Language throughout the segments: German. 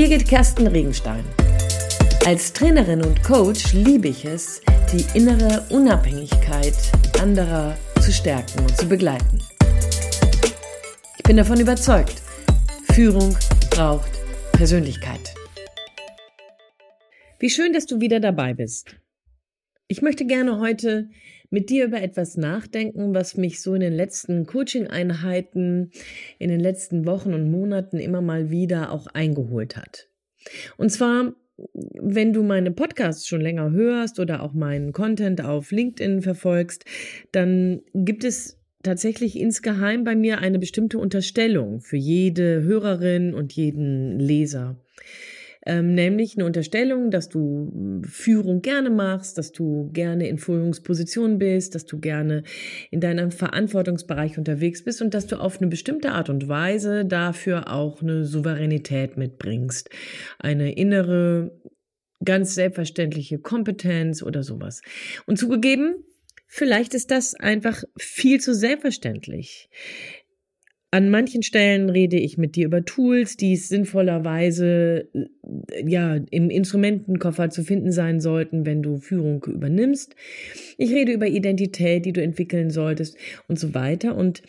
Birgit Kersten Regenstein. Als Trainerin und Coach liebe ich es, die innere Unabhängigkeit anderer zu stärken und zu begleiten. Ich bin davon überzeugt, Führung braucht Persönlichkeit. Wie schön, dass du wieder dabei bist. Ich möchte gerne heute mit dir über etwas nachdenken, was mich so in den letzten Coaching-Einheiten, in den letzten Wochen und Monaten immer mal wieder auch eingeholt hat. Und zwar, wenn du meine Podcasts schon länger hörst oder auch meinen Content auf LinkedIn verfolgst, dann gibt es tatsächlich insgeheim bei mir eine bestimmte Unterstellung für jede Hörerin und jeden Leser ähm, nämlich eine Unterstellung, dass du hm, Führung gerne machst, dass du gerne in Führungspositionen bist, dass du gerne in deinem Verantwortungsbereich unterwegs bist und dass du auf eine bestimmte Art und Weise dafür auch eine Souveränität mitbringst, eine innere ganz selbstverständliche Kompetenz oder sowas. Und zugegeben, vielleicht ist das einfach viel zu selbstverständlich. An manchen Stellen rede ich mit dir über Tools, die es sinnvollerweise äh, ja im Instrumentenkoffer zu finden sein sollten, wenn du Führung übernimmst. Ich rede über Identität, die du entwickeln solltest und so weiter. Und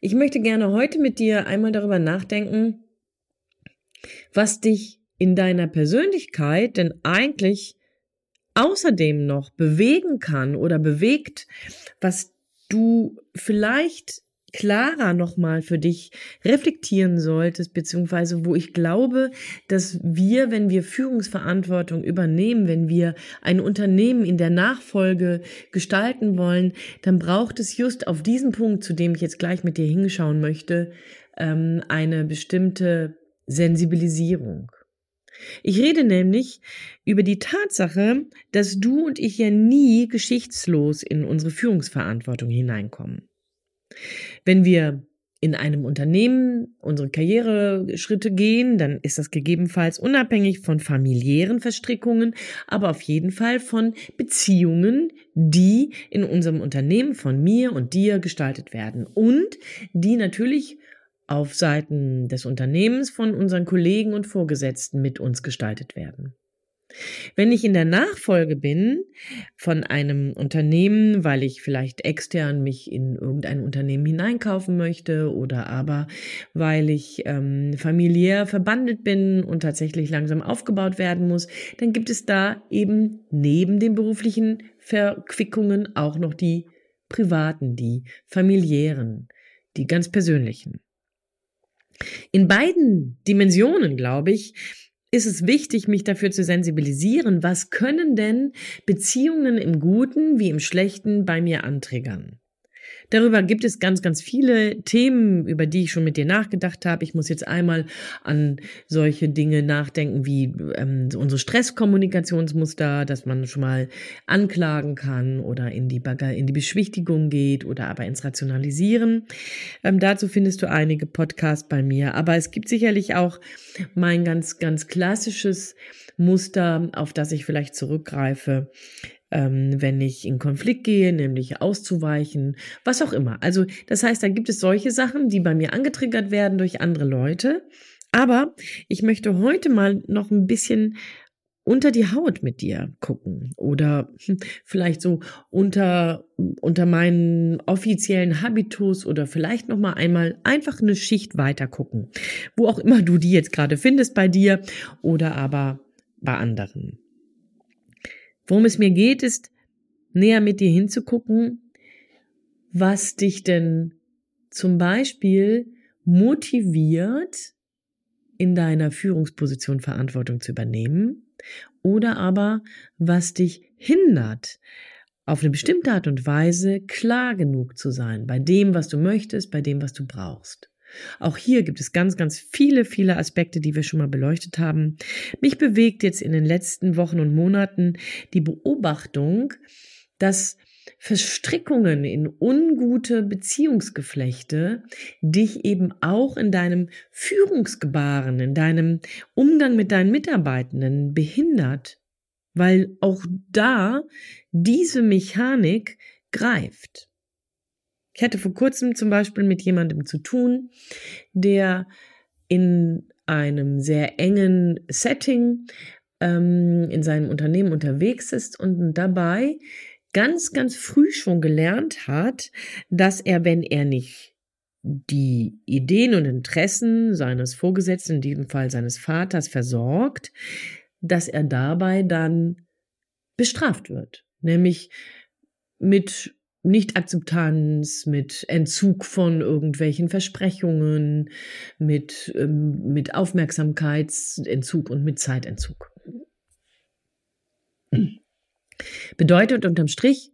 ich möchte gerne heute mit dir einmal darüber nachdenken, was dich in deiner Persönlichkeit denn eigentlich außerdem noch bewegen kann oder bewegt, was du vielleicht klarer nochmal für dich reflektieren solltest, beziehungsweise wo ich glaube, dass wir, wenn wir Führungsverantwortung übernehmen, wenn wir ein Unternehmen in der Nachfolge gestalten wollen, dann braucht es just auf diesen Punkt, zu dem ich jetzt gleich mit dir hinschauen möchte, ähm, eine bestimmte Sensibilisierung. Ich rede nämlich über die Tatsache, dass du und ich ja nie geschichtslos in unsere Führungsverantwortung hineinkommen. Wenn wir in einem Unternehmen unsere Karriereschritte gehen, dann ist das gegebenenfalls unabhängig von familiären Verstrickungen, aber auf jeden Fall von Beziehungen, die in unserem Unternehmen von mir und dir gestaltet werden und die natürlich auf Seiten des Unternehmens von unseren Kollegen und Vorgesetzten mit uns gestaltet werden. Wenn ich in der Nachfolge bin von einem Unternehmen, weil ich vielleicht extern mich in irgendein Unternehmen hineinkaufen möchte oder aber weil ich ähm, familiär verbandelt bin und tatsächlich langsam aufgebaut werden muss, dann gibt es da eben neben den beruflichen Verquickungen auch noch die privaten, die familiären, die ganz persönlichen. In beiden Dimensionen, glaube ich, ist es wichtig, mich dafür zu sensibilisieren, was können denn Beziehungen im Guten wie im Schlechten bei mir antriggern. Darüber gibt es ganz, ganz viele Themen, über die ich schon mit dir nachgedacht habe. Ich muss jetzt einmal an solche Dinge nachdenken wie ähm, unsere Stresskommunikationsmuster, dass man schon mal anklagen kann oder in die, Bagger, in die Beschwichtigung geht oder aber ins Rationalisieren. Ähm, dazu findest du einige Podcasts bei mir. Aber es gibt sicherlich auch mein ganz, ganz klassisches Muster, auf das ich vielleicht zurückgreife, ähm, wenn ich in Konflikt gehe, nämlich auszuweichen, was auch immer. Also das heißt, da gibt es solche Sachen, die bei mir angetriggert werden durch andere Leute. Aber ich möchte heute mal noch ein bisschen unter die Haut mit dir gucken oder hm, vielleicht so unter unter meinen offiziellen Habitus oder vielleicht noch mal einmal einfach eine Schicht weiter gucken, wo auch immer du die jetzt gerade findest bei dir oder aber bei anderen. Worum es mir geht, ist näher mit dir hinzugucken, was dich denn zum Beispiel motiviert, in deiner Führungsposition Verantwortung zu übernehmen oder aber was dich hindert, auf eine bestimmte Art und Weise klar genug zu sein bei dem, was du möchtest, bei dem, was du brauchst. Auch hier gibt es ganz, ganz viele, viele Aspekte, die wir schon mal beleuchtet haben. Mich bewegt jetzt in den letzten Wochen und Monaten die Beobachtung, dass Verstrickungen in ungute Beziehungsgeflechte dich eben auch in deinem Führungsgebaren, in deinem Umgang mit deinen Mitarbeitenden behindert, weil auch da diese Mechanik greift. Ich hatte vor kurzem zum Beispiel mit jemandem zu tun, der in einem sehr engen Setting ähm, in seinem Unternehmen unterwegs ist und dabei ganz, ganz früh schon gelernt hat, dass er, wenn er nicht die Ideen und Interessen seines Vorgesetzten, in diesem Fall seines Vaters, versorgt, dass er dabei dann bestraft wird. Nämlich mit Nichtakzeptanz, mit Entzug von irgendwelchen Versprechungen, mit, ähm, mit Aufmerksamkeitsentzug und mit Zeitentzug. Bedeutet unterm Strich,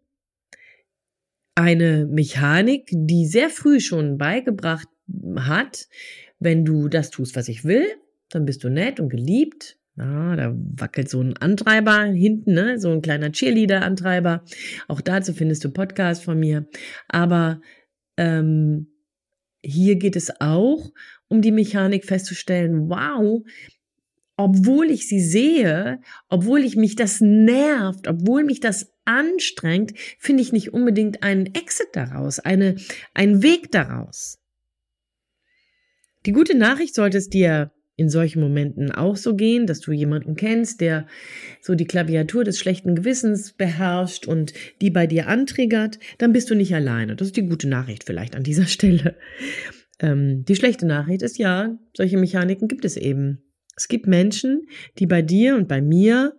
eine Mechanik, die sehr früh schon beigebracht hat, wenn du das tust, was ich will, dann bist du nett und geliebt. Ja, da wackelt so ein Antreiber hinten, ne? so ein kleiner Cheerleader-Antreiber. Auch dazu findest du Podcast von mir. Aber ähm, hier geht es auch um die Mechanik festzustellen, wow, obwohl ich sie sehe, obwohl ich mich das nervt, obwohl mich das anstrengt, finde ich nicht unbedingt einen Exit daraus, eine, einen Weg daraus. Die gute Nachricht sollte es dir in solchen Momenten auch so gehen, dass du jemanden kennst, der so die Klaviatur des schlechten Gewissens beherrscht und die bei dir antriggert, dann bist du nicht alleine. Das ist die gute Nachricht vielleicht an dieser Stelle. Ähm, die schlechte Nachricht ist ja, solche Mechaniken gibt es eben. Es gibt Menschen, die bei dir und bei mir,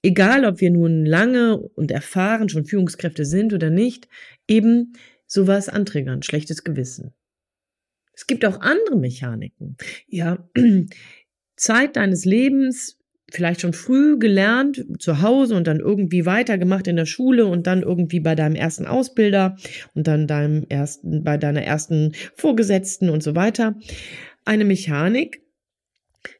egal ob wir nun lange und erfahren schon Führungskräfte sind oder nicht, eben sowas antriggern, schlechtes Gewissen. Es gibt auch andere Mechaniken. Ja, Zeit deines Lebens, vielleicht schon früh gelernt, zu Hause und dann irgendwie weitergemacht in der Schule und dann irgendwie bei deinem ersten Ausbilder und dann deinem ersten, bei deiner ersten Vorgesetzten und so weiter. Eine Mechanik,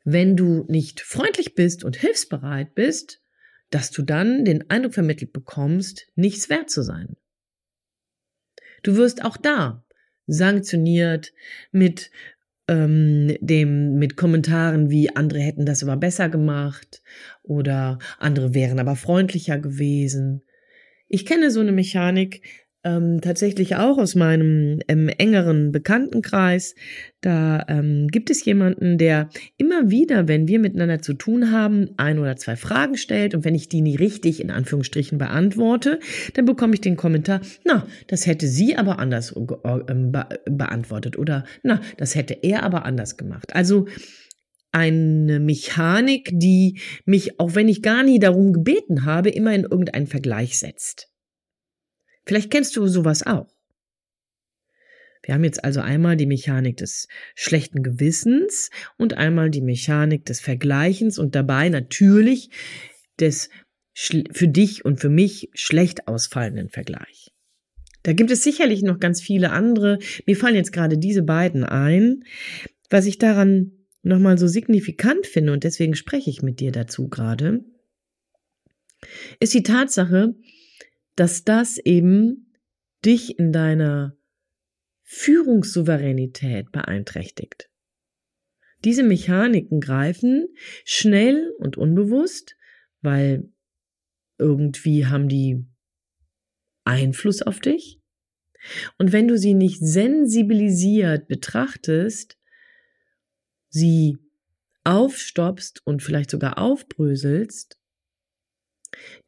wenn du nicht freundlich bist und hilfsbereit bist, dass du dann den Eindruck vermittelt bekommst, nichts wert zu sein. Du wirst auch da sanktioniert mit ähm, dem mit Kommentaren wie andere hätten das aber besser gemacht oder andere wären aber freundlicher gewesen. Ich kenne so eine Mechanik, ähm, tatsächlich auch aus meinem ähm, engeren Bekanntenkreis. Da ähm, gibt es jemanden, der immer wieder, wenn wir miteinander zu tun haben, ein oder zwei Fragen stellt und wenn ich die nie richtig in Anführungsstrichen beantworte, dann bekomme ich den Kommentar, na, das hätte sie aber anders ähm, be beantwortet oder na, das hätte er aber anders gemacht. Also eine Mechanik, die mich, auch wenn ich gar nie darum gebeten habe, immer in irgendeinen Vergleich setzt. Vielleicht kennst du sowas auch. Wir haben jetzt also einmal die Mechanik des schlechten Gewissens und einmal die Mechanik des Vergleichens und dabei natürlich des für dich und für mich schlecht ausfallenden Vergleich. Da gibt es sicherlich noch ganz viele andere. Mir fallen jetzt gerade diese beiden ein. Was ich daran nochmal so signifikant finde, und deswegen spreche ich mit dir dazu gerade, ist die Tatsache, dass das eben dich in deiner Führungssouveränität beeinträchtigt. Diese Mechaniken greifen schnell und unbewusst, weil irgendwie haben die Einfluss auf dich. Und wenn du sie nicht sensibilisiert betrachtest, sie aufstoppst und vielleicht sogar aufbröselst,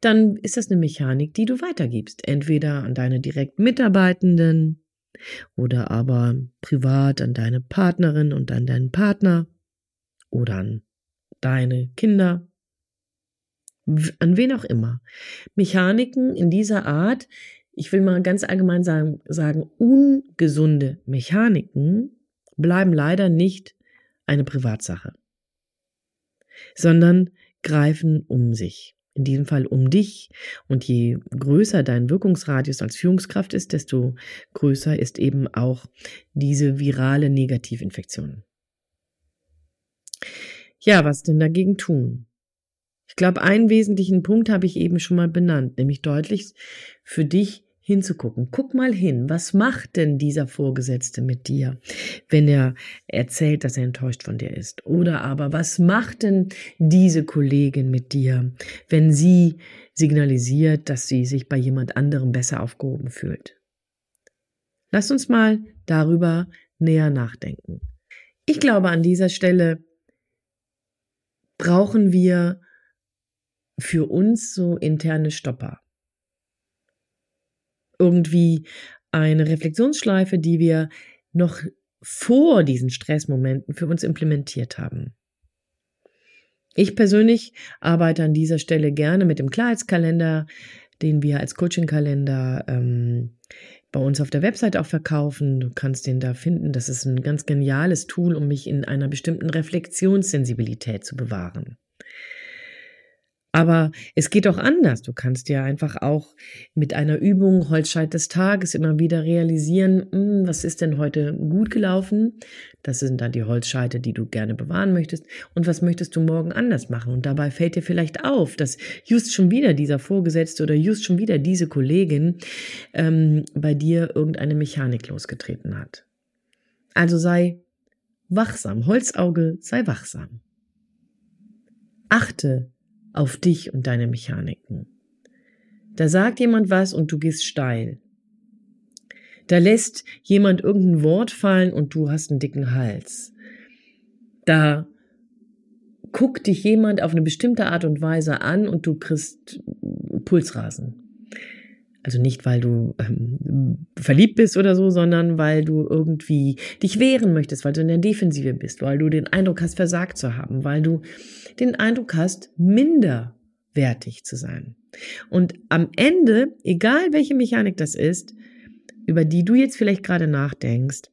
dann ist das eine Mechanik, die du weitergibst. Entweder an deine direkten Mitarbeitenden oder aber privat an deine Partnerin und an deinen Partner oder an deine Kinder, an wen auch immer. Mechaniken in dieser Art, ich will mal ganz allgemein sagen, sagen ungesunde Mechaniken bleiben leider nicht eine Privatsache, sondern greifen um sich in diesem Fall um dich. Und je größer dein Wirkungsradius als Führungskraft ist, desto größer ist eben auch diese virale Negativinfektion. Ja, was denn dagegen tun? Ich glaube, einen wesentlichen Punkt habe ich eben schon mal benannt, nämlich deutlich für dich hinzugucken. Guck mal hin, was macht denn dieser Vorgesetzte mit dir, wenn er erzählt, dass er enttäuscht von dir ist? Oder aber, was macht denn diese Kollegin mit dir, wenn sie signalisiert, dass sie sich bei jemand anderem besser aufgehoben fühlt? Lass uns mal darüber näher nachdenken. Ich glaube, an dieser Stelle brauchen wir für uns so interne Stopper. Irgendwie eine Reflexionsschleife, die wir noch vor diesen Stressmomenten für uns implementiert haben. Ich persönlich arbeite an dieser Stelle gerne mit dem Klarheitskalender, den wir als Coaching-Kalender ähm, bei uns auf der Website auch verkaufen. Du kannst den da finden. Das ist ein ganz geniales Tool, um mich in einer bestimmten Reflexionssensibilität zu bewahren. Aber es geht auch anders. Du kannst ja einfach auch mit einer Übung Holzscheit des Tages immer wieder realisieren, hm, was ist denn heute gut gelaufen? Das sind dann die Holzscheite, die du gerne bewahren möchtest. Und was möchtest du morgen anders machen? Und dabei fällt dir vielleicht auf, dass just schon wieder dieser Vorgesetzte oder just schon wieder diese Kollegin ähm, bei dir irgendeine Mechanik losgetreten hat. Also sei wachsam. Holzauge, sei wachsam. Achte auf dich und deine Mechaniken. Da sagt jemand was und du gehst steil. Da lässt jemand irgendein Wort fallen und du hast einen dicken Hals. Da guckt dich jemand auf eine bestimmte Art und Weise an und du kriegst Pulsrasen. Also nicht, weil du ähm, verliebt bist oder so, sondern weil du irgendwie dich wehren möchtest, weil du in der Defensive bist, weil du den Eindruck hast, versagt zu haben, weil du den Eindruck hast, minderwertig zu sein. Und am Ende, egal welche Mechanik das ist, über die du jetzt vielleicht gerade nachdenkst,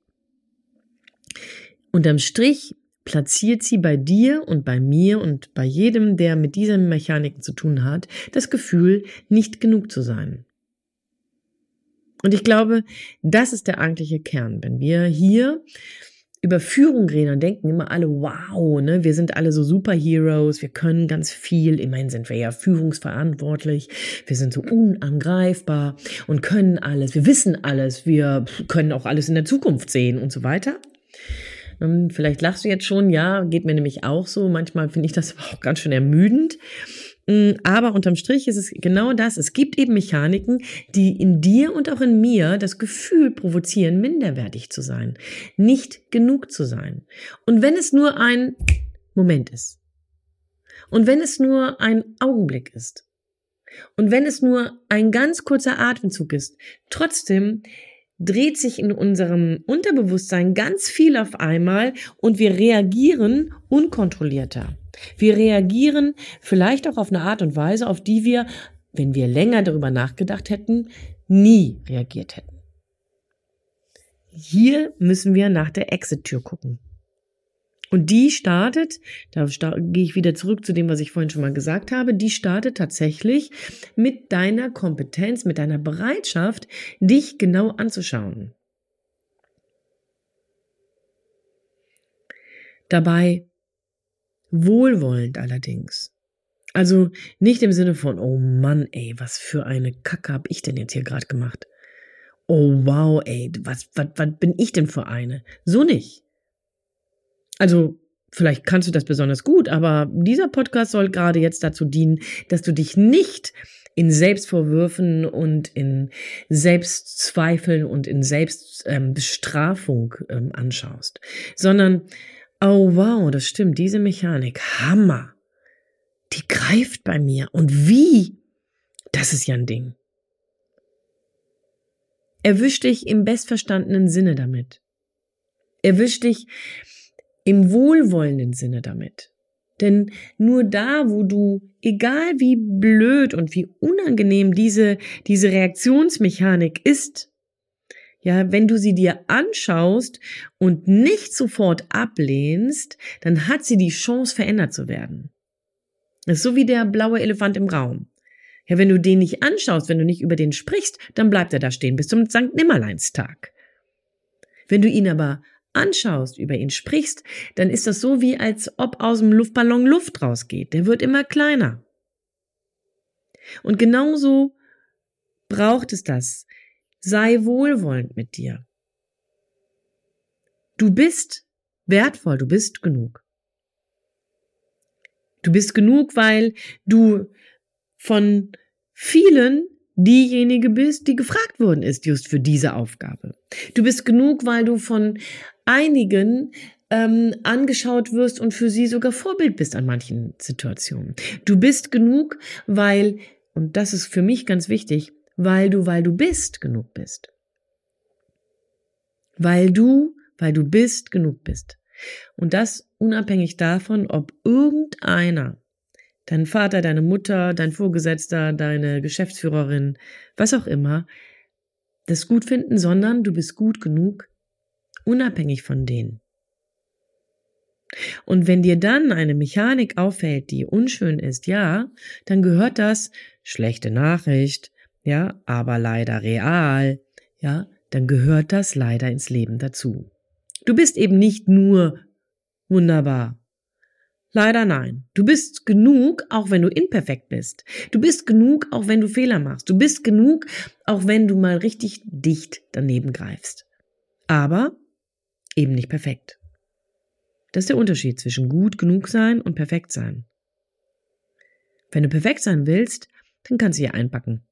unterm Strich platziert sie bei dir und bei mir und bei jedem, der mit diesen Mechaniken zu tun hat, das Gefühl, nicht genug zu sein. Und ich glaube, das ist der eigentliche Kern. Wenn wir hier über Führung reden, dann denken immer alle, wow, ne, wir sind alle so Superheroes, wir können ganz viel, immerhin sind wir ja führungsverantwortlich, wir sind so unangreifbar und können alles, wir wissen alles, wir können auch alles in der Zukunft sehen und so weiter. Ähm, vielleicht lachst du jetzt schon, ja, geht mir nämlich auch so. Manchmal finde ich das auch ganz schön ermüdend. Mm, aber unterm Strich ist es genau das. Es gibt eben Mechaniken, die in dir und auch in mir das Gefühl provozieren, minderwertig zu sein, nicht genug zu sein. Und wenn es nur ein Moment ist. Und wenn es nur ein Augenblick ist. Und wenn es nur ein ganz kurzer Atemzug ist, trotzdem dreht sich in unserem Unterbewusstsein ganz viel auf einmal und wir reagieren unkontrollierter. Wir reagieren vielleicht auch auf eine Art und Weise, auf die wir, wenn wir länger darüber nachgedacht hätten, nie reagiert hätten. Hier müssen wir nach der Exit-Tür gucken. Und die startet, da gehe ich wieder zurück zu dem, was ich vorhin schon mal gesagt habe, die startet tatsächlich mit deiner Kompetenz, mit deiner Bereitschaft, dich genau anzuschauen. Dabei wohlwollend allerdings. Also nicht im Sinne von, oh Mann, ey, was für eine Kacke hab ich denn jetzt hier gerade gemacht? Oh wow, ey, was, was, was bin ich denn für eine? So nicht. Also, vielleicht kannst du das besonders gut, aber dieser Podcast soll gerade jetzt dazu dienen, dass du dich nicht in Selbstvorwürfen und in Selbstzweifeln und in Selbstbestrafung ähm, ähm, anschaust, sondern, oh wow, das stimmt, diese Mechanik, Hammer, die greift bei mir. Und wie? Das ist ja ein Ding. Erwisch dich im bestverstandenen Sinne damit. Erwisch dich im wohlwollenden Sinne damit. Denn nur da, wo du, egal wie blöd und wie unangenehm diese, diese Reaktionsmechanik ist, ja, wenn du sie dir anschaust und nicht sofort ablehnst, dann hat sie die Chance, verändert zu werden. Das ist so wie der blaue Elefant im Raum. Ja, wenn du den nicht anschaust, wenn du nicht über den sprichst, dann bleibt er da stehen bis zum St. Nimmerleinstag. Wenn du ihn aber anschaust, über ihn sprichst, dann ist das so wie als ob aus dem Luftballon Luft rausgeht. Der wird immer kleiner. Und genauso braucht es das. Sei wohlwollend mit dir. Du bist wertvoll, du bist genug. Du bist genug, weil du von vielen diejenige bist, die gefragt worden ist, just für diese Aufgabe. Du bist genug, weil du von einigen ähm, angeschaut wirst und für sie sogar Vorbild bist an manchen Situationen. Du bist genug, weil, und das ist für mich ganz wichtig, weil du, weil du bist, genug bist. Weil du, weil du bist, genug bist. Und das unabhängig davon, ob irgendeiner, dein Vater, deine Mutter, dein Vorgesetzter, deine Geschäftsführerin, was auch immer, das gut finden, sondern du bist gut genug, unabhängig von denen. Und wenn dir dann eine Mechanik auffällt, die unschön ist, ja, dann gehört das schlechte Nachricht, ja, aber leider real, ja, dann gehört das leider ins Leben dazu. Du bist eben nicht nur wunderbar. Leider nein. Du bist genug, auch wenn du imperfekt bist. Du bist genug, auch wenn du Fehler machst. Du bist genug, auch wenn du mal richtig dicht daneben greifst. Aber eben nicht perfekt. Das ist der Unterschied zwischen gut genug sein und perfekt sein. Wenn du perfekt sein willst, dann kannst du hier einpacken.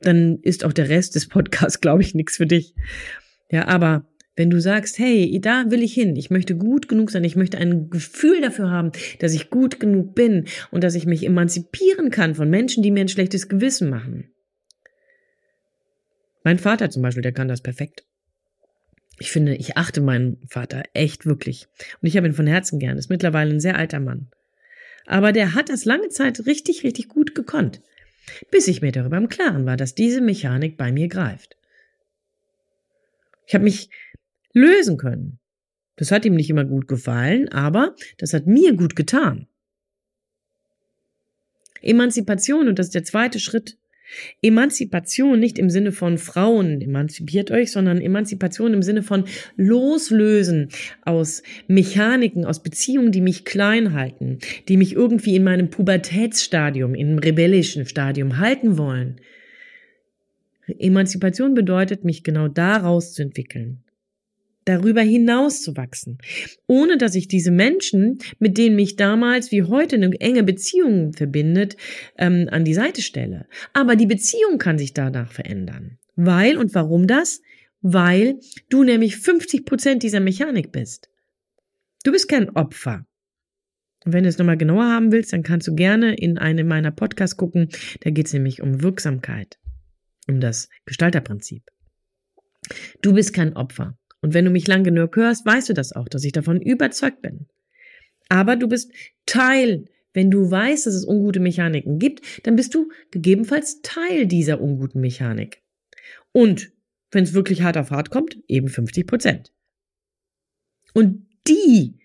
Dann ist auch der Rest des Podcasts, glaube ich, nichts für dich. Ja, aber wenn du sagst, hey, da will ich hin, ich möchte gut genug sein, ich möchte ein Gefühl dafür haben, dass ich gut genug bin und dass ich mich emanzipieren kann von Menschen, die mir ein schlechtes Gewissen machen. Mein Vater zum Beispiel, der kann das perfekt. Ich finde, ich achte meinen Vater echt wirklich. Und ich habe ihn von Herzen gern. Ist mittlerweile ein sehr alter Mann. Aber der hat das lange Zeit richtig, richtig gut gekonnt. Bis ich mir darüber im Klaren war, dass diese Mechanik bei mir greift. Ich habe mich lösen können. Das hat ihm nicht immer gut gefallen, aber das hat mir gut getan. Emanzipation, und das ist der zweite Schritt, Emanzipation nicht im Sinne von Frauen emanzipiert euch, sondern Emanzipation im Sinne von Loslösen aus Mechaniken, aus Beziehungen, die mich klein halten, die mich irgendwie in meinem Pubertätsstadium, im rebellischen Stadium halten wollen. Emanzipation bedeutet, mich genau daraus zu entwickeln darüber hinaus zu wachsen, ohne dass ich diese Menschen, mit denen mich damals wie heute eine enge Beziehung verbindet, ähm, an die Seite stelle. Aber die Beziehung kann sich danach verändern. Weil, und warum das? Weil du nämlich 50 Prozent dieser Mechanik bist. Du bist kein Opfer. Und wenn du es nochmal genauer haben willst, dann kannst du gerne in einem meiner Podcasts gucken. Da geht es nämlich um Wirksamkeit, um das Gestalterprinzip. Du bist kein Opfer. Und wenn du mich lang genug hörst, weißt du das auch, dass ich davon überzeugt bin. Aber du bist Teil. Wenn du weißt, dass es ungute Mechaniken gibt, dann bist du gegebenenfalls Teil dieser unguten Mechanik. Und wenn es wirklich hart auf hart kommt, eben 50 Prozent. Und die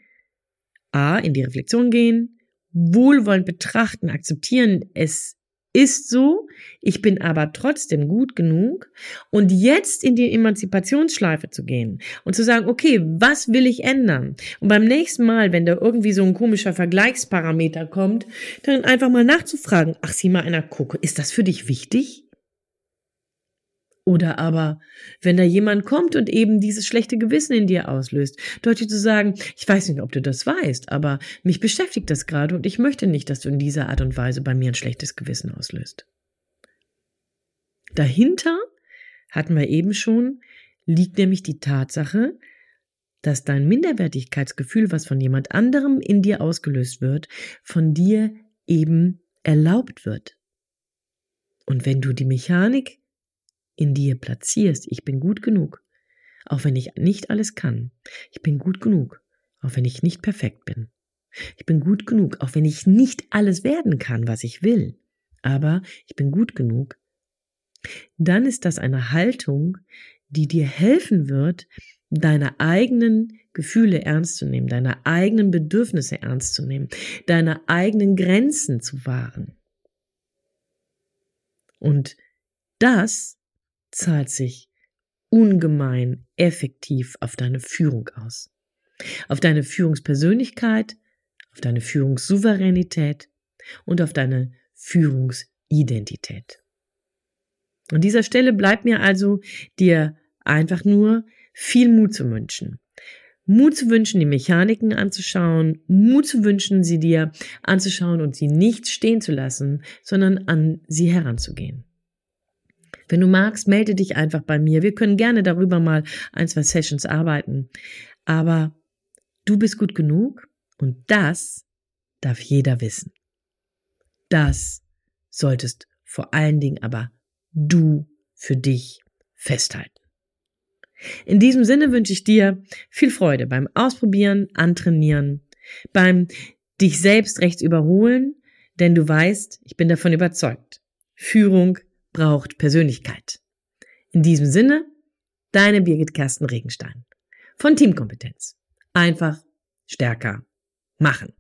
A, in die Reflexion gehen, wohlwollend betrachten, akzeptieren, es ist so, ich bin aber trotzdem gut genug und jetzt in die Emanzipationsschleife zu gehen und zu sagen, okay, was will ich ändern? Und beim nächsten Mal, wenn da irgendwie so ein komischer Vergleichsparameter kommt, dann einfach mal nachzufragen, ach, sieh mal einer gucke, ist das für dich wichtig? Oder aber, wenn da jemand kommt und eben dieses schlechte Gewissen in dir auslöst, deutlich zu sagen, ich weiß nicht, ob du das weißt, aber mich beschäftigt das gerade und ich möchte nicht, dass du in dieser Art und Weise bei mir ein schlechtes Gewissen auslöst. Dahinter, hatten wir eben schon, liegt nämlich die Tatsache, dass dein Minderwertigkeitsgefühl, was von jemand anderem in dir ausgelöst wird, von dir eben erlaubt wird. Und wenn du die Mechanik in dir platzierst, ich bin gut genug, auch wenn ich nicht alles kann. Ich bin gut genug, auch wenn ich nicht perfekt bin. Ich bin gut genug, auch wenn ich nicht alles werden kann, was ich will. Aber ich bin gut genug. Dann ist das eine Haltung, die dir helfen wird, deine eigenen Gefühle ernst zu nehmen, deine eigenen Bedürfnisse ernst zu nehmen, deine eigenen Grenzen zu wahren. Und das zahlt sich ungemein effektiv auf deine Führung aus. Auf deine Führungspersönlichkeit, auf deine Führungssouveränität und auf deine Führungsidentität. An dieser Stelle bleibt mir also dir einfach nur viel Mut zu wünschen. Mut zu wünschen, die Mechaniken anzuschauen, Mut zu wünschen, sie dir anzuschauen und sie nicht stehen zu lassen, sondern an sie heranzugehen. Wenn du magst, melde dich einfach bei mir. Wir können gerne darüber mal ein, zwei Sessions arbeiten. Aber du bist gut genug und das darf jeder wissen. Das solltest vor allen Dingen aber du für dich festhalten. In diesem Sinne wünsche ich dir viel Freude beim Ausprobieren, Antrainieren, beim dich selbst rechts überholen, denn du weißt, ich bin davon überzeugt, Führung braucht Persönlichkeit. In diesem Sinne, deine Birgit Kersten Regenstein von Teamkompetenz. Einfach stärker machen.